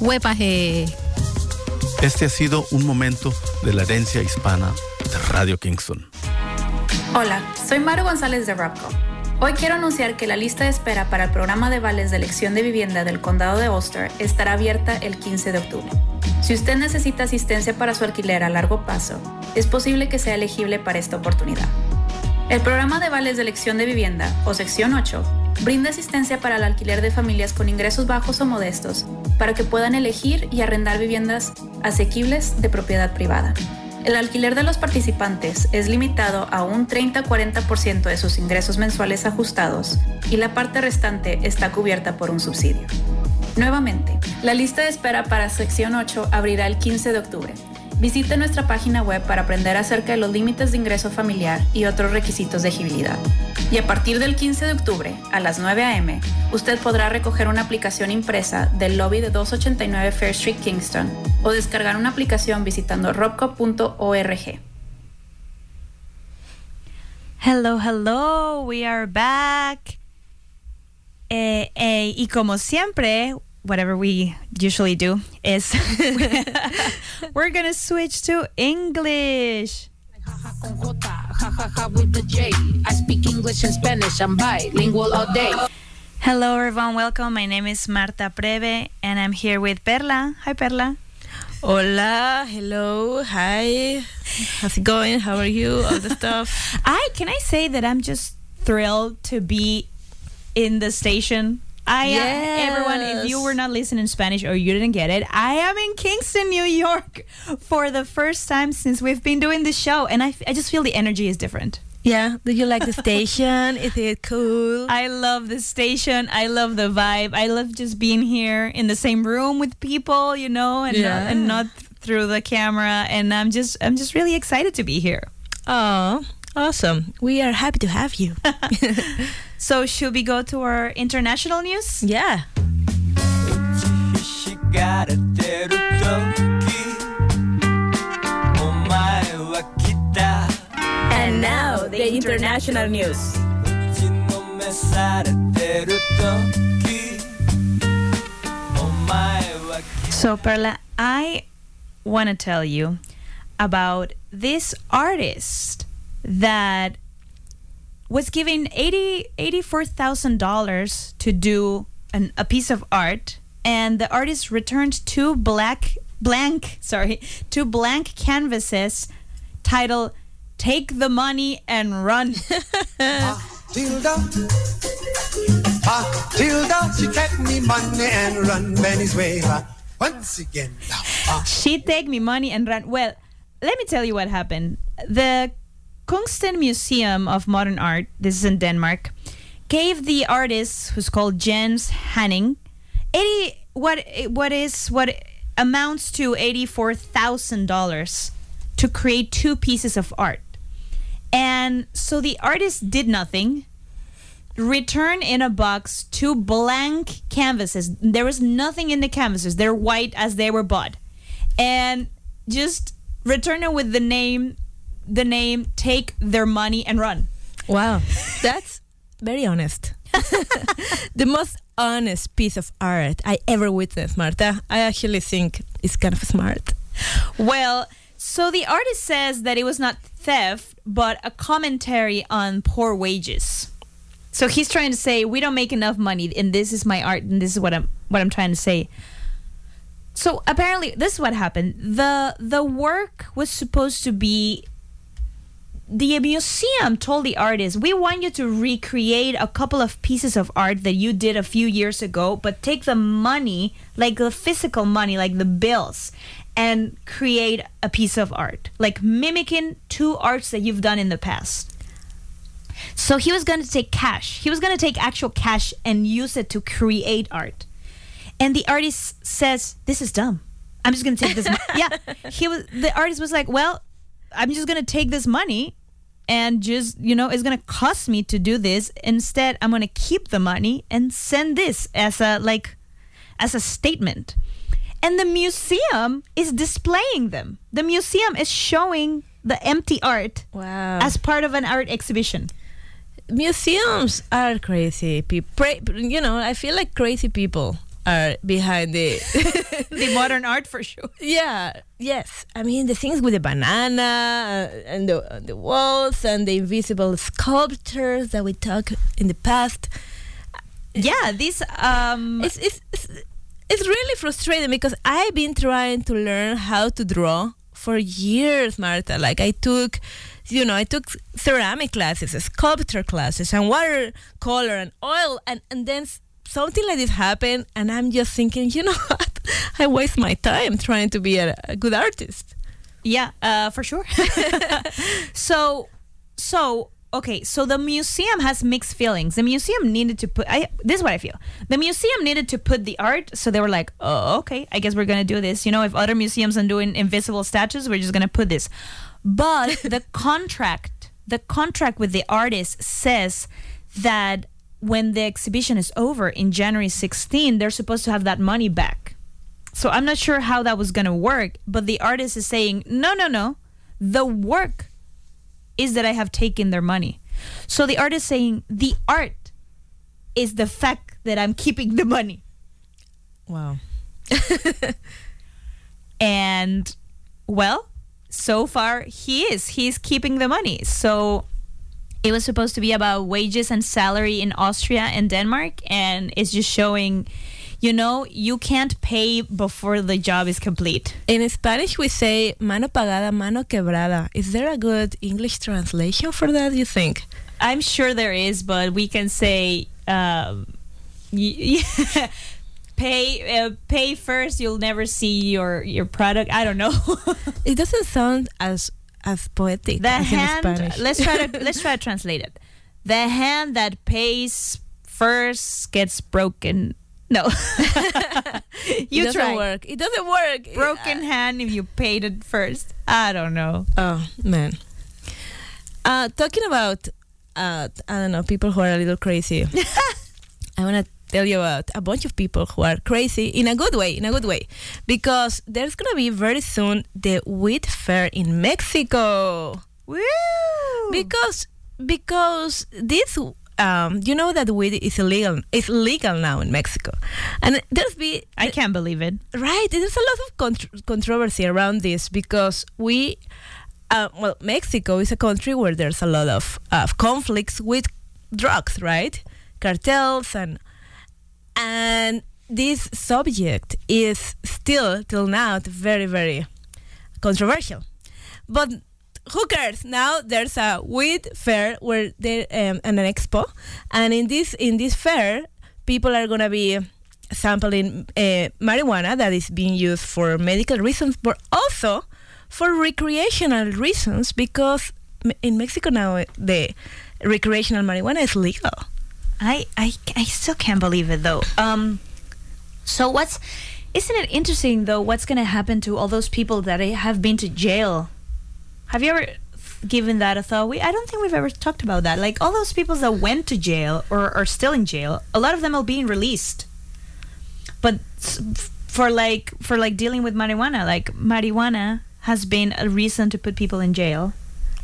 Speaker 8: Huepaje.
Speaker 7: Este ha sido un momento de la herencia hispana de Radio Kingston.
Speaker 9: Hola, soy Maro González de Rapco. Hoy quiero anunciar que la lista de espera para el programa de vales de elección de vivienda del condado de Ulster estará abierta el 15 de octubre. Si usted necesita asistencia para su alquiler a largo plazo, es posible que sea elegible para esta oportunidad. El programa de vales de elección de vivienda, o sección 8, brinda asistencia para el alquiler de familias con ingresos bajos o modestos para que puedan elegir y arrendar viviendas asequibles de propiedad privada. El alquiler de los participantes es limitado a un 30-40% de sus ingresos mensuales ajustados y la parte restante está cubierta por un subsidio. Nuevamente, la lista de espera para sección 8 abrirá el 15 de octubre. Visite nuestra página web para aprender acerca de los límites de ingreso familiar y otros requisitos de elegibilidad. Y a partir del 15 de octubre, a las 9 a.m., usted podrá recoger una aplicación impresa del lobby de 289 Fair Street Kingston o descargar una aplicación visitando robco.org.
Speaker 2: Hello, hello, we are back. Eh, eh, y como siempre, whatever we usually do is we're gonna switch to English.
Speaker 10: with the J. I speak English and Spanish. I'm bilingual all day.
Speaker 2: Hello, everyone. Welcome. My name is Marta Preve, and I'm here with Perla. Hi, Perla.
Speaker 1: Hola, hello, hi. How's it going? How are you? All the stuff.
Speaker 2: I can I say that I'm just thrilled to be in the station. I am everyone. If you were not listening in Spanish or you didn't get it, I am in Kingston, New York, for the first time since we've been doing the show, and I, f- I just feel the energy is different.
Speaker 1: Yeah, do you like the station? Is it cool?
Speaker 2: I love the station. I love the vibe. I love just being here in the same room with people, you know, and
Speaker 1: Yeah.
Speaker 2: not, and not through the camera. And I'm just I'm just really excited to be here.
Speaker 1: Oh, awesome. We are happy to have you.
Speaker 2: So should we go to our international news?
Speaker 1: Yeah. And now the international news.
Speaker 2: So Perla, I want to tell you about this artist that was given 80 $84,000 to do an, a piece of art and the artist returned two black blank sorry two blank canvases titled take the money and run
Speaker 11: Tilda. Ah, Tilda, she take me money and run Venezuela. Once again. Ah,
Speaker 2: she take me money and run. Well, let me tell you what happened. The Kungsten Museum of Modern Art, this is in Denmark, gave the artist who's called Jens Hanning 80 what what is what amounts to $84,000 to create two pieces of art. And so the artist did nothing, return in a box two blank canvases. There was nothing in the canvases. They're white as they were bought. And just return it with the name the name take their money and run.
Speaker 1: Wow. That's very honest. the most honest piece of art I ever witnessed, Marta. I actually think it's kind of smart.
Speaker 2: Well, so the artist says that it was not theft, but a commentary on poor wages. So he's trying to say we don't make enough money, and this is my art, and this is what I'm what I'm trying to say. So apparently, this is what happened. the The work was supposed to be. The museum told the artist, "We want you to recreate a couple of pieces of art that you did a few years ago, but take the money, like the physical money, like the bills, and create a piece of art, like mimicking two arts that you've done in the past." So he was going to take cash. He was going to take actual cash and use it to create art. And the artist says, "This is dumb. I'm just going to take this." mo-" yeah, he was. The artist was like, "Well, I'm just going to take this money and just, you know, it's going to cost me to do this. Instead, I'm going to keep the money and send this as a like as a statement." And the museum is displaying them. The museum is showing the empty art
Speaker 1: Wow.
Speaker 2: as part of an art exhibition.
Speaker 1: museums are crazy people. You know, I feel like crazy people are behind the.
Speaker 2: the modern art for sure.
Speaker 1: yeah. Yes. I mean the things with the banana uh, and the uh, the walls and the invisible sculptures that we talked in the past.
Speaker 2: Yeah, this um
Speaker 1: It's it's it's, it's really frustrating because I've been trying to learn how to draw for years, Marta. Like I took, you know, I took ceramic classes, sculpture classes, and watercolor and oil, and and then something like this happened, and I'm just thinking, you know what? I waste my time trying to be a, a good artist.
Speaker 2: Yeah, uh, for sure. so, so okay. So the museum has mixed feelings. The museum needed to put. I this is what I feel. The museum needed to put the art. So they were like, oh, okay. I guess we're gonna do this. You know, if other museums are doing invisible statues, we're just gonna put this. But the contract, the contract with the artist says that when the exhibition is over in January 16, they're supposed to have that money back. So I'm not sure how that was going to work, but the artist is saying, no, no, no. The work is that I have taken their money. So the artist saying, the art is the fact that I'm keeping the money.
Speaker 1: Wow.
Speaker 2: And well, so far he is. He's keeping the money. So it was supposed to be about wages and salary in Austria and Denmark, and it's just showing, you know, you can't pay before the job is complete.
Speaker 1: In Spanish, we say mano pagada, mano quebrada. Is there a good English translation for that, you think?
Speaker 2: I'm sure there is, but we can say, um, pay uh, pay first. You'll never see your your product. I don't know.
Speaker 1: It doesn't sound as as poetic
Speaker 2: the
Speaker 1: as
Speaker 2: hand.
Speaker 1: Spanish.
Speaker 2: Let's try to let's try to translate it. The hand that pays first gets broken. No, you
Speaker 1: it doesn't
Speaker 2: try.
Speaker 1: work. It doesn't work.
Speaker 2: Broken hand if you paid it first. I don't know.
Speaker 1: Oh man. Uh, talking about uh, I don't know people who are a little crazy. I want to tell you about a bunch of people who are crazy in a good way, in a good way, because there's gonna be very soon the wheat fair in Mexico.
Speaker 2: Woo!
Speaker 1: Because because this um, you know that weed is illegal. It's legal now in Mexico, and there's be
Speaker 2: I can't believe it.
Speaker 1: right. There's a lot of contr controversy around this because we, uh, well, Mexico is a country where there's a lot of of conflicts with drugs, right? Cartels and and this subject is still till now very very controversial, but who cares? Now there's a weed fair where there um, and an expo, and in this in this fair, people are gonna be sampling uh, marijuana that is being used for medical reasons, but also for recreational reasons because in Mexico now the recreational marijuana is legal.
Speaker 2: I, I I still can't believe it though. Um, so what's isn't it interesting though? What's gonna happen to all those people that have been to jail? Have you ever given that a thought? We I don't think we've ever talked about that. Like all those people that went to jail or are still in jail, a lot of them are being released. But for like for like dealing with marijuana, like marijuana has been a reason to put people in jail.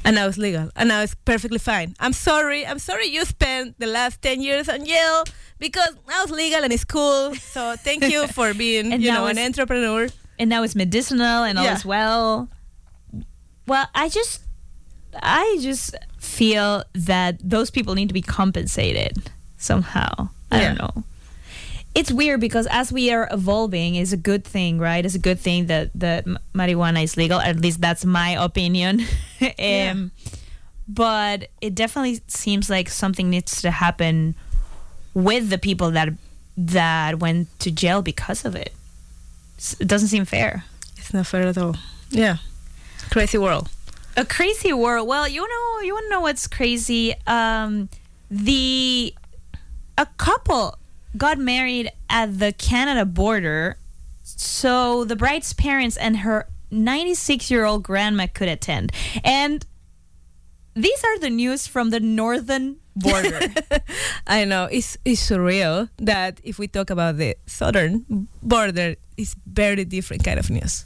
Speaker 1: And now it's legal. And now it's perfectly fine. I'm sorry. I'm sorry you spent the last 10 years on yale because now it's legal and it's cool. So thank you for being, you know, an entrepreneur.
Speaker 2: and now it's medicinal and all
Speaker 1: Yeah.
Speaker 2: as well. Well, I just, I just feel that those people need to be compensated somehow. I don't know. It's weird because as we are evolving, is a good thing, right? It's a good thing that that marijuana is legal. At least that's my opinion. um, But it definitely seems like something needs to happen with the people that that went to jail because of it. It doesn't seem fair.
Speaker 1: It's not fair at all. Yeah. Crazy world.
Speaker 2: a crazy world. Well, you know, you want to know what's crazy? Um, the a couple got married at the Canada border, so the bride's parents and her 96 year old grandma could attend. And these are the news from the northern border.
Speaker 1: I know. It's, it's surreal that if we talk about the southern border, it's very different kind of news.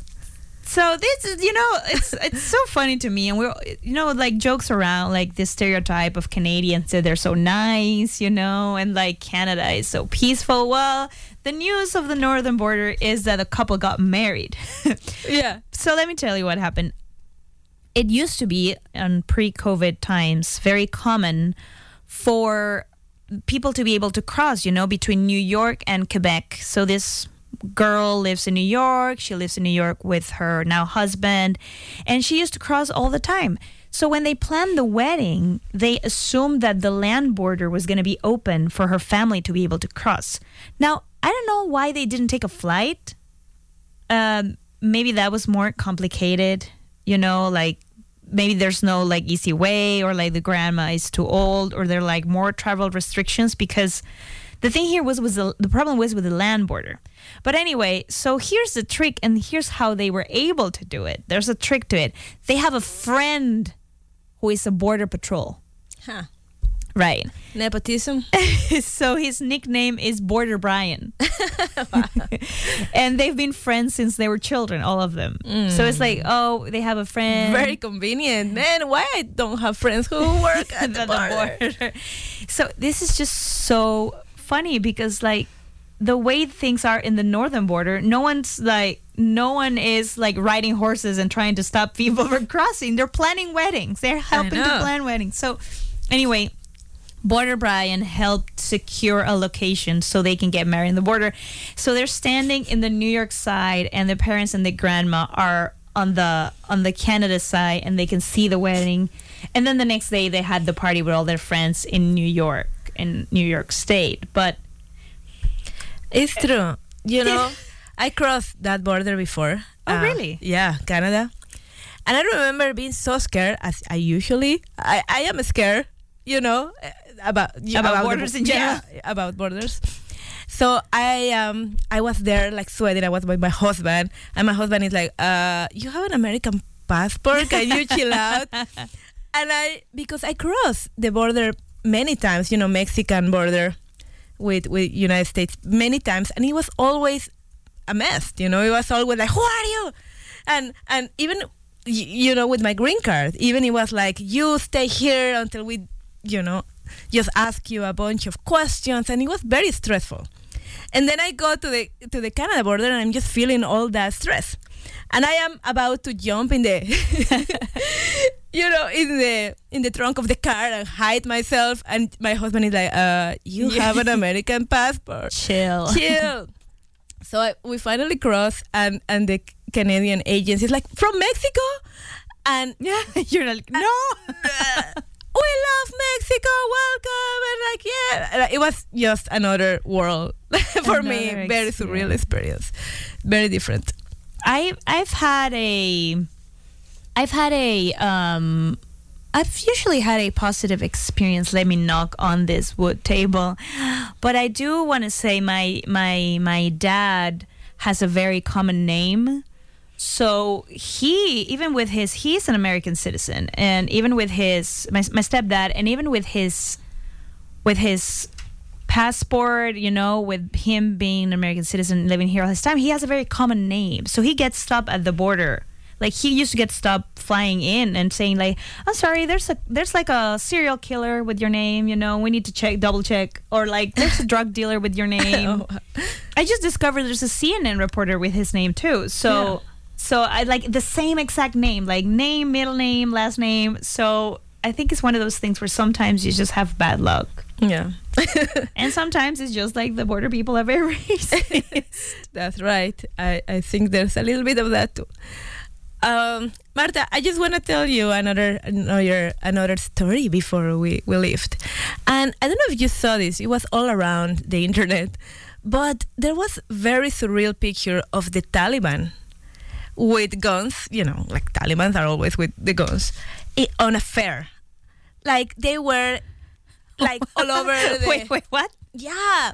Speaker 2: So this is, you know, it's it's so funny to me, and we're, you know, like jokes around like this stereotype of Canadians that they're so nice, you know, and like Canada is so peaceful. Well, the news of the northern border is that a couple got married.
Speaker 1: Yeah.
Speaker 2: so let me tell you what happened. It used to be on pre-COVID times very common for people to be able to cross, you know, between New York and Quebec. So this girl lives in New York. She lives in New York with her now husband, and she used to cross all the time. So when they planned the wedding, they assumed that the land border was going to be open for her family to be able to cross. Now, I don't know why they didn't take a flight. Um, maybe that was more complicated, you know, like maybe there's no like easy way or like the grandma is too old or there are like more travel restrictions because the thing here was was the, the problem was with the land border. But anyway, so here's the trick and here's how they were able to do it. There's a trick to it. They have a friend who is a border patrol.
Speaker 1: Huh.
Speaker 2: Right.
Speaker 1: Nepotism.
Speaker 2: so his nickname is Border Brian. and they've been friends since they were children, all of them. So it's mm. like, oh, they have a friend.
Speaker 1: Very convenient. Man, why I don't have friends who work at the border?
Speaker 2: So this is just so funny because like the way things are in the northern border, no one's like no one is like riding horses and trying to stop people from crossing. They're planning weddings. They're helping to plan weddings. So anyway, Border Brian helped secure a location so they can get married in the border. So they're standing in the New York side and the parents and the grandma are on the on the Canada side and they can see the wedding. And then the next day they had the party with all their friends in New York in New York State. But
Speaker 1: It's true. You know, I crossed that border before.
Speaker 2: Oh,
Speaker 1: Uh,
Speaker 2: really?
Speaker 1: Yeah, Canada. And I remember being so scared, as I usually, I, I am scared, you know, eh, about
Speaker 2: About
Speaker 1: the-
Speaker 2: borders in
Speaker 1: yeah, about borders. So I um I was there like sweating. I was with my husband, and my husband is like, uh, "You have an American passport? Can you chill out?" and I because I crossed the border many times, you know, Mexican border with with United States many times, and it was always a mess. You know, it was always like, "Who are you?" And and even you know with my green card, even it was like, "You stay here until we," you know, just ask you a bunch of questions, and it was very stressful. And then I go to the to the Canada border, and I'm just feeling all that stress. And I am about to jump in the, you know, in the in the trunk of the car and hide myself. And my husband is like, uh, "You have an American passport.
Speaker 2: chill.
Speaker 1: Chill." so I, we finally cross, and and the Canadian agency is like, "From Mexico," and
Speaker 2: Yeah, you're like, no.
Speaker 1: we love Mexico, welcome, and like yeah, it was just another world for me.
Speaker 2: Another
Speaker 1: Very surreal experience, very different.
Speaker 2: I I've had a I've had a um I've usually had a positive experience. Let me knock on this wood table, but I do want to say my my my dad has a very common name. So he, even with his, he's an American citizen, and even with his my my stepdad, and even with his with his passport, you know, with him being an American citizen living here all his time, he has a very common name. So he gets stopped at the border. Like he used to get stopped flying in and saying like, "I'm sorry, there's a there's like a serial killer with your name, you know, we need to check, double check." Or like, "There's a drug dealer with your name." Oh. I just discovered there's a CNN reporter with his name too. So so I like the same exact name, like name, middle name, last name. So I think it's one of those things where sometimes you just have bad luck.
Speaker 1: Yeah,
Speaker 2: And sometimes it's just like the border people are very racist.
Speaker 1: that's right. I I think there's a little bit of that too. Um, Marta, I just want to tell you another another another story before we we left, and I don't know if you saw this. It was all around the internet, but there was very surreal picture of the Taliban with guns. You know, like Taliban are always with the guns i- on a fair, like they were like all over. The,
Speaker 2: wait, wait, what?
Speaker 1: yeah.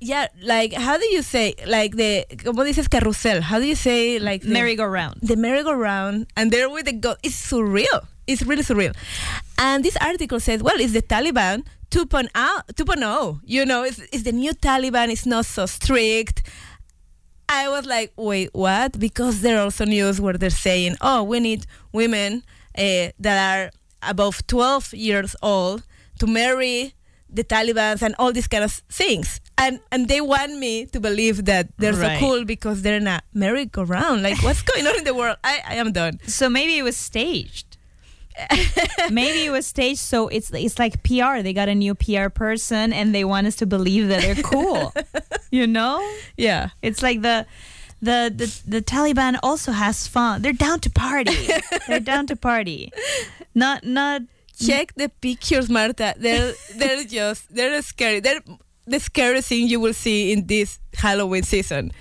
Speaker 1: Yeah, like how do you say like the como dices carrusel? How do you say like the,
Speaker 2: Merry-go-round.
Speaker 1: The merry-go-round, and there with the go. It's surreal. It's really surreal. And this article says, well, it's the Taliban 2.0. 2.0. You know, it's, it's the new Taliban. It's not so strict. I was like, wait, what? Because there are also news where they're saying, oh, we need women uh, that are above 12 years old to marry the Taliban and all these kind of things. And and they want me to believe that they're
Speaker 2: Right.
Speaker 1: so cool because they're in a merry-go-round. Like, what's going on in the world? I, I am done.
Speaker 2: So maybe it was staged. maybe it was staged so it's it's like PR. They got a new PR person and they want us to believe that they're cool. you know?
Speaker 1: Yeah.
Speaker 2: It's like the the, the the Taliban also has fun. They're down to party. They're down to party. Not not
Speaker 1: Check the pictures, Marta. They're they're just they're scary. They're the scariest thing you will see in this Halloween season.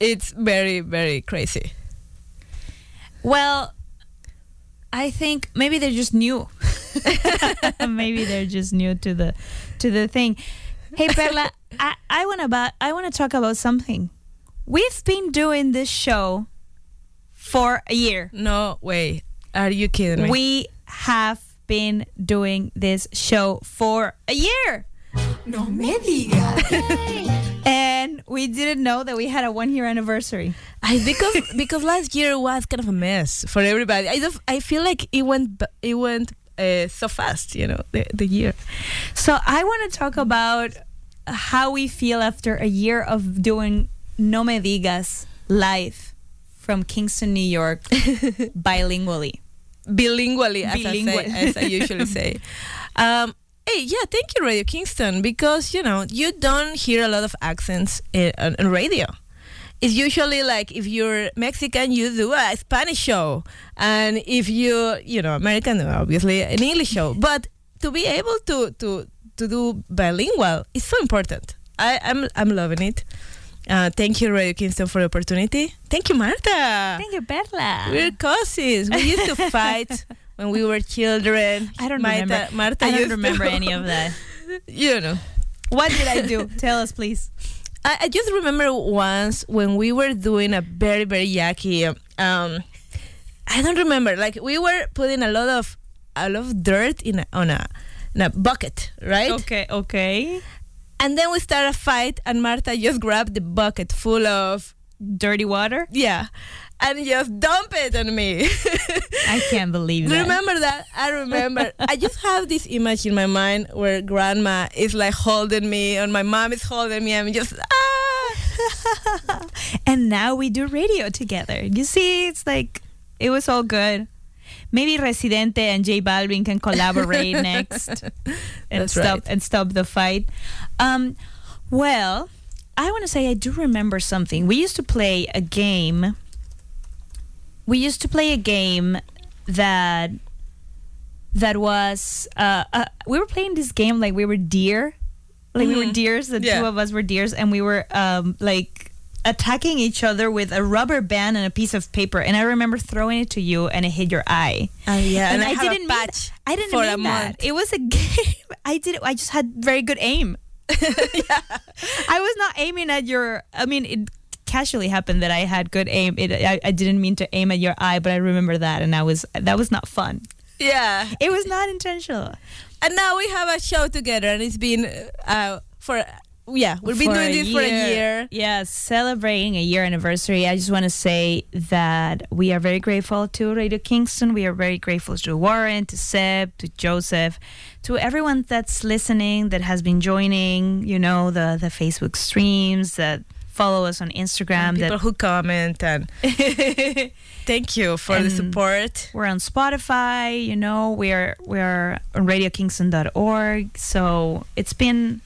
Speaker 1: It's very very crazy.
Speaker 2: Well, I think maybe they're just new. maybe they're just new to the to the thing. Hey Perla, I, I wanna about I wanna talk about something. We've been doing this show for a year.
Speaker 1: No way. Are you kidding me?
Speaker 2: We have been doing this show for a year.
Speaker 3: No me digas.
Speaker 2: And we didn't know that we had a one year anniversary.
Speaker 1: I because because last year was kind of a mess for everybody. I don't, I feel like it went it went uh, so fast, you know, the, the year.
Speaker 2: So I want to talk about how we feel after a year of doing No Me Digas live from Kingston, New York, bilingually.
Speaker 1: Bilingually, as,
Speaker 2: Bilingual.
Speaker 1: I, say, as I usually say. Um, hey, yeah, thank you, Radio Kingston, because you know you don't hear a lot of accents in, on, on radio. It's usually like if you're Mexican, you do a Spanish show, and if you, you know, American, obviously an English show. But to be able to to to do bilingual is so important. I, I'm I'm loving it. Uh, thank you, Radio Kingston, for the opportunity. Thank you, Marta.
Speaker 2: Thank you, Perla.
Speaker 1: We're cousins. We used to fight when we were children.
Speaker 2: I don't
Speaker 1: Marta,
Speaker 2: remember.
Speaker 1: Marta
Speaker 2: I don't
Speaker 1: used to-
Speaker 2: remember any of that.
Speaker 1: you know.
Speaker 2: What did I do? Tell us, please.
Speaker 1: I, I just remember once when we were doing a very, very yucky. Um, I don't remember. Like we were putting a lot of a lot of dirt in a, on a in a bucket, right?
Speaker 2: Okay, okay.
Speaker 1: And then we start a fight, and Marta just grabbed the bucket full of
Speaker 2: Dirty water?
Speaker 1: yeah, and just dump it on me.
Speaker 2: I can't believe that.
Speaker 1: Remember that? I remember. I just have this image in my mind where grandma is like holding me, and my mom is holding me. I'm just ah.
Speaker 2: and now we do radio together. You see, it's like it was all good. Maybe Residente and J Balvin can collaborate next and stop
Speaker 1: right.
Speaker 2: and stop the fight. Um, well, I want to say I do remember something. We used to play a game. We used to play a game that that was uh, uh, we were playing this game like we were deer like we were
Speaker 1: Mhm.
Speaker 2: deers the
Speaker 1: Yeah.
Speaker 2: two of us were deers and we were um, like attacking each other with a rubber band and a piece of paper and i remember throwing it to you and it hit your eye.
Speaker 1: Uh, yeah, and, I,
Speaker 2: I didn't
Speaker 1: a
Speaker 2: mean- i didn't
Speaker 1: for
Speaker 2: mean
Speaker 1: a
Speaker 2: that.
Speaker 1: month.
Speaker 2: it was a game. I did i just had very good aim. Yeah. i was not aiming at your i mean it casually happened that i had good aim. It I, I didn't mean to aim at your eye but i remember that and i was that was not fun.
Speaker 1: Yeah,
Speaker 2: it was not intentional.
Speaker 1: And now we have a show together, and it's been uh, for yeah, we've been doing this for a year.
Speaker 2: Yeah, celebrating a year anniversary. I just want to say that we are very grateful to Radio Kingston. We are very grateful to Warren, to Seb, to Joseph, to everyone that's listening, that has been joining, you know, the, the Facebook streams, that follow us on Instagram.
Speaker 1: People
Speaker 2: That
Speaker 1: who comment and thank you for the support.
Speaker 2: we're on Spotify, you know, we're we're on radiokingston.org. So it's been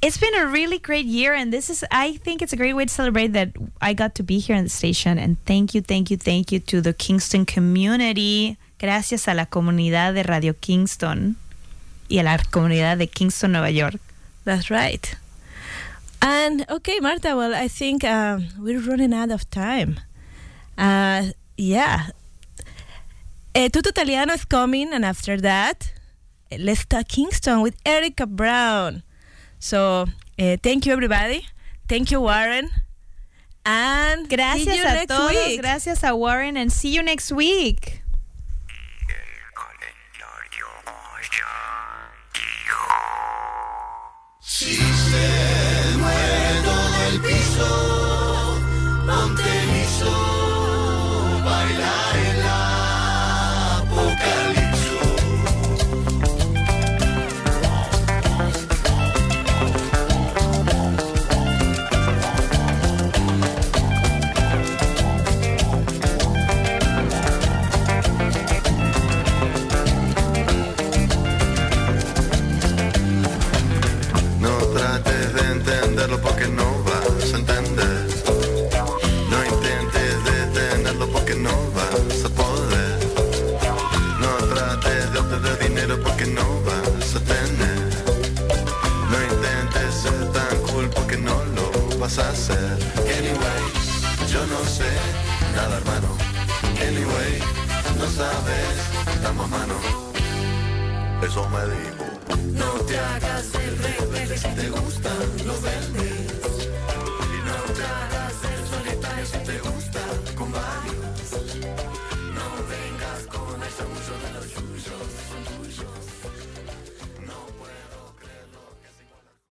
Speaker 2: it's been a really great year and this is I think it's a great way to celebrate that I got to be here in the station and thank you, thank you, thank you to the Kingston community. Gracias a la comunidad de Radio Kingston y a la comunidad de Kingston, Nueva York.
Speaker 1: That's right. And okay, Marta. Well, I think um, we're running out of time. Uh, yeah. Eh, Tutto Italiano is coming, and after that, eh, let's talk Kingston with Erica Brown. So, eh, thank you, everybody. Thank you, Warren. And see
Speaker 2: Gracias
Speaker 1: you
Speaker 2: a
Speaker 1: next
Speaker 2: todos,
Speaker 1: week.
Speaker 2: gracias a Warren and see you next week.
Speaker 4: Si se mueve todo el piso, hacer? Anyway, yo no sé nada hermano. Anyway, no sabes, estamos mano. Eso me dijo. No te hagas el rebelde, si te gustan los vendes. Y no te hagas el solitario, si te gusta, con varios. No vengas con eso, mucho
Speaker 6: de los tuyos, son tuyos.